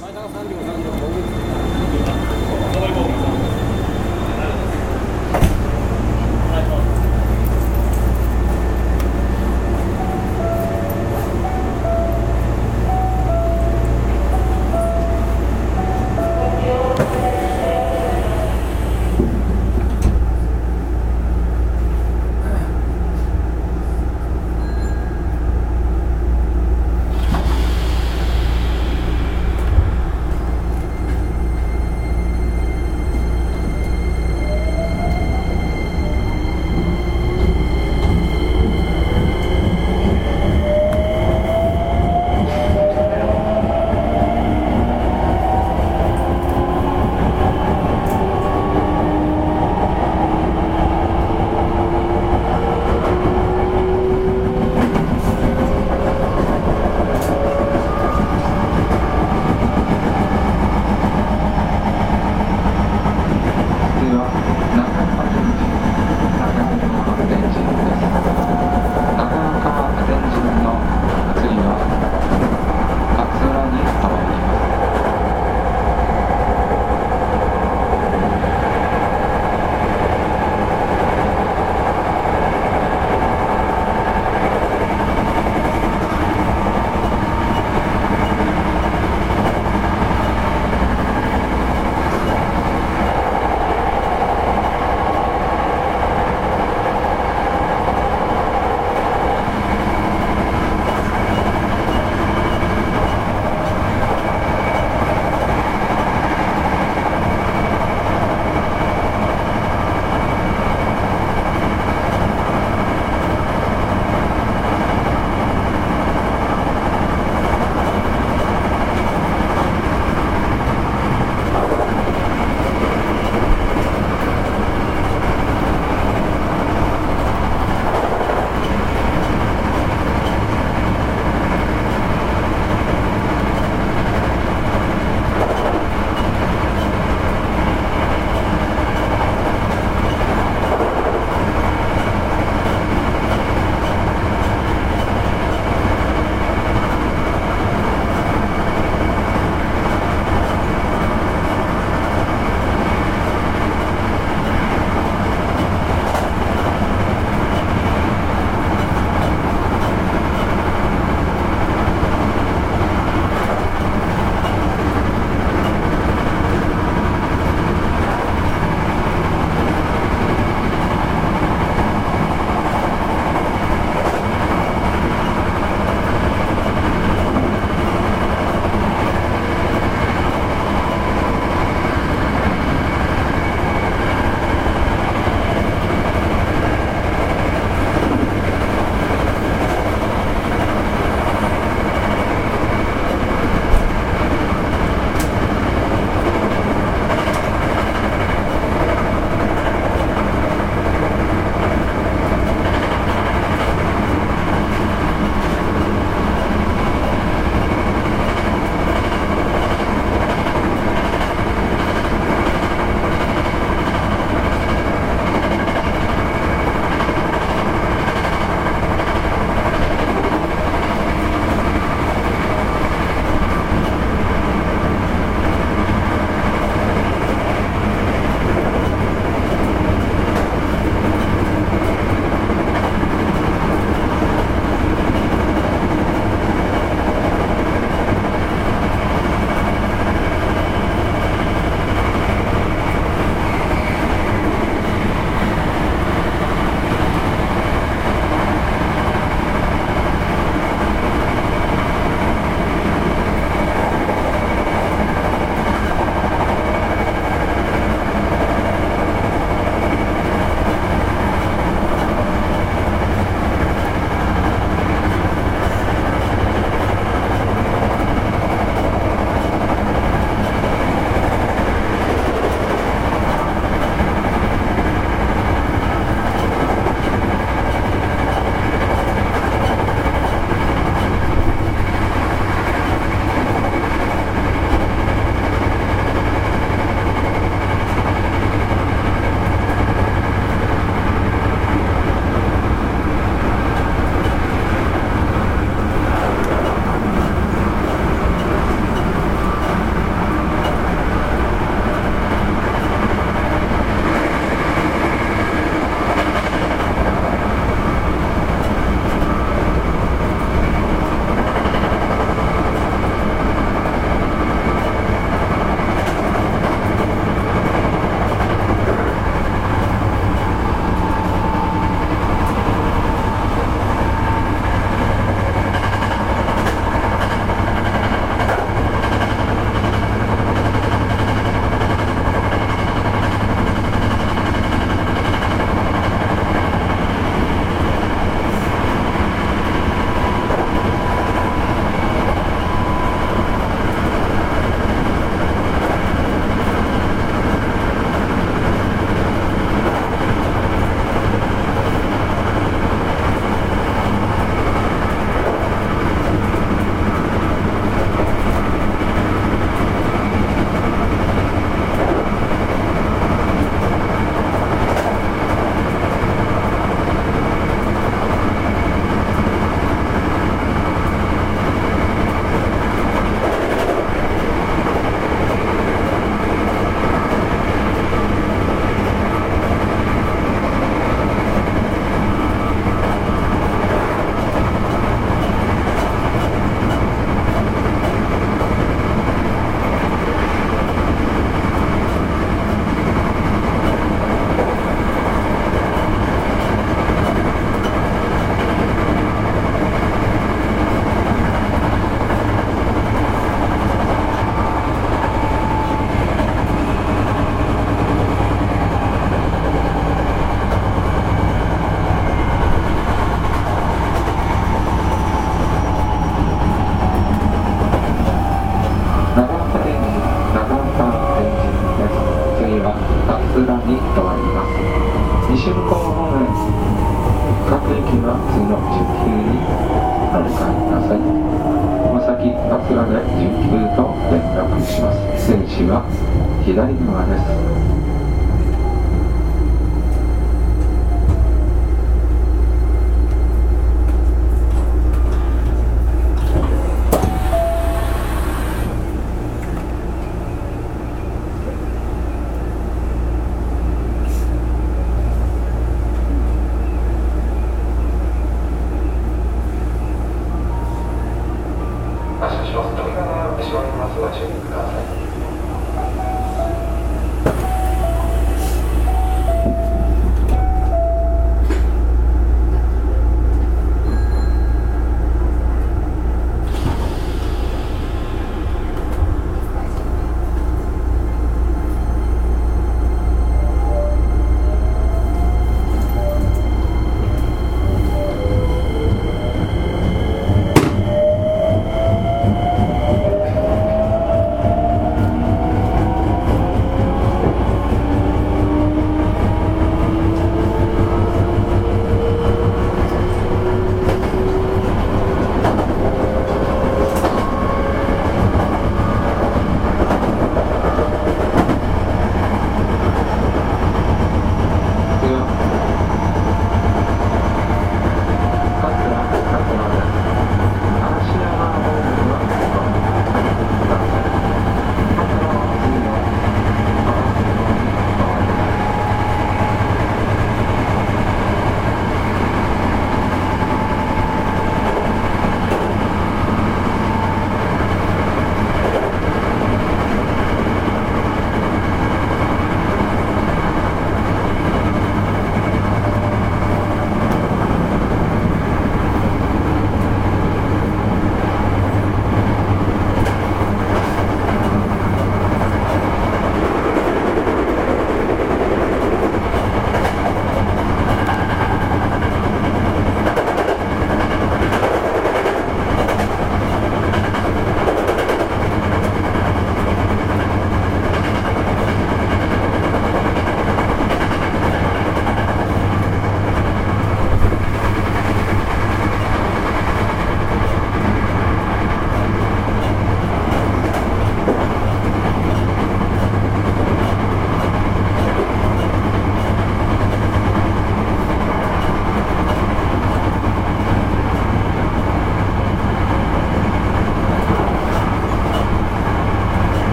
前田が3秒、3秒、5秒。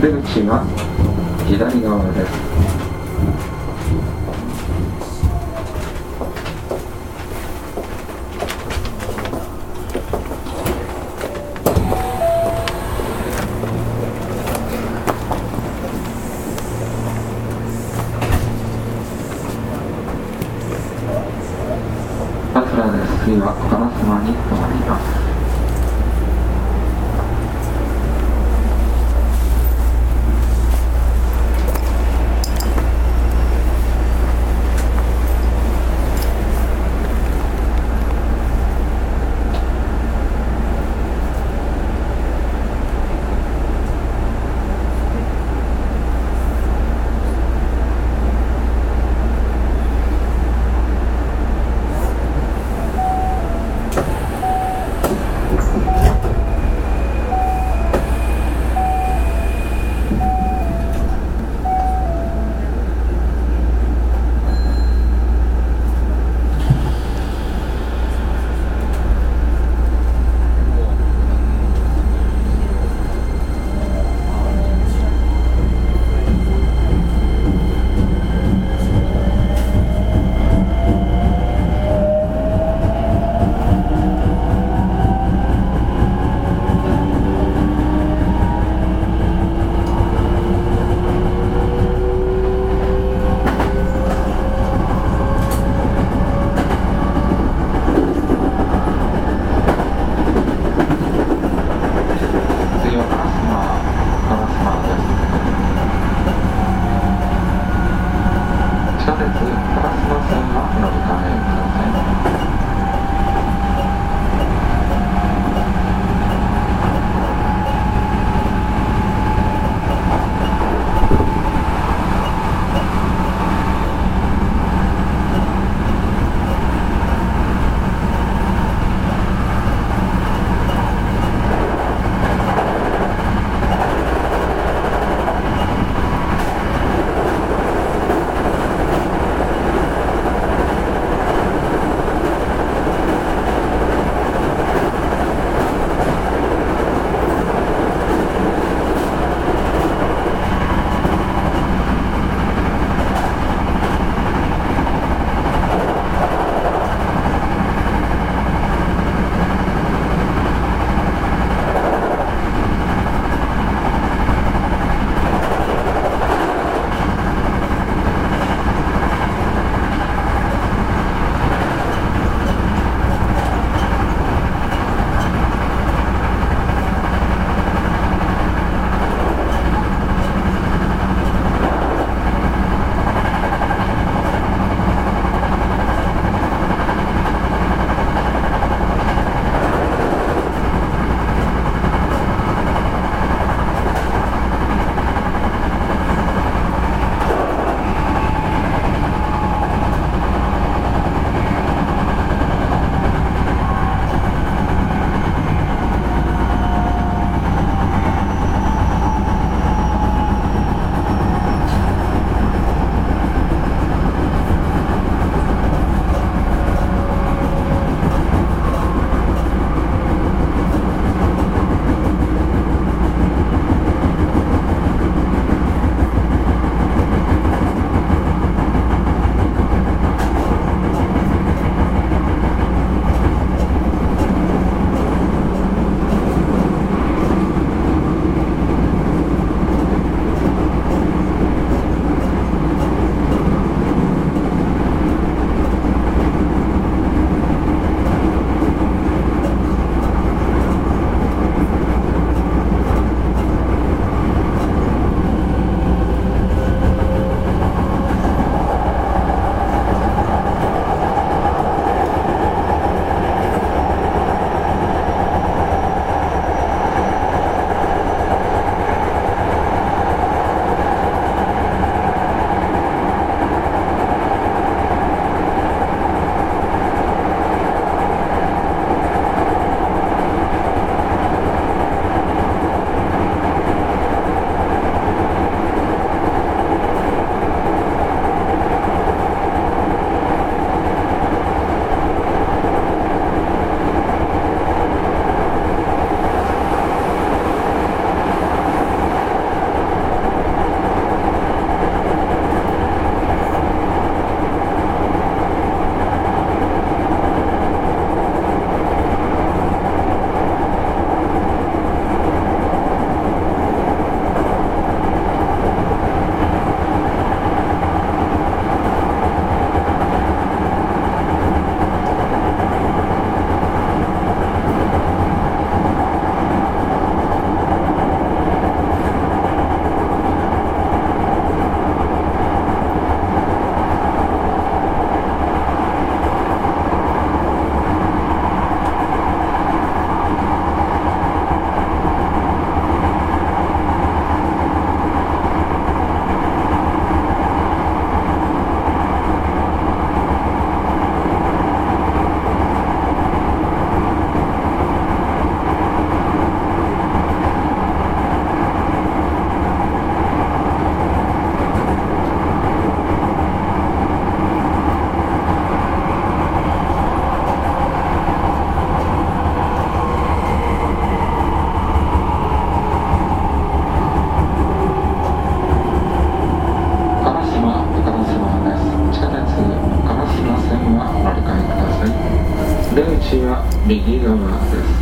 出口は左側です。右側です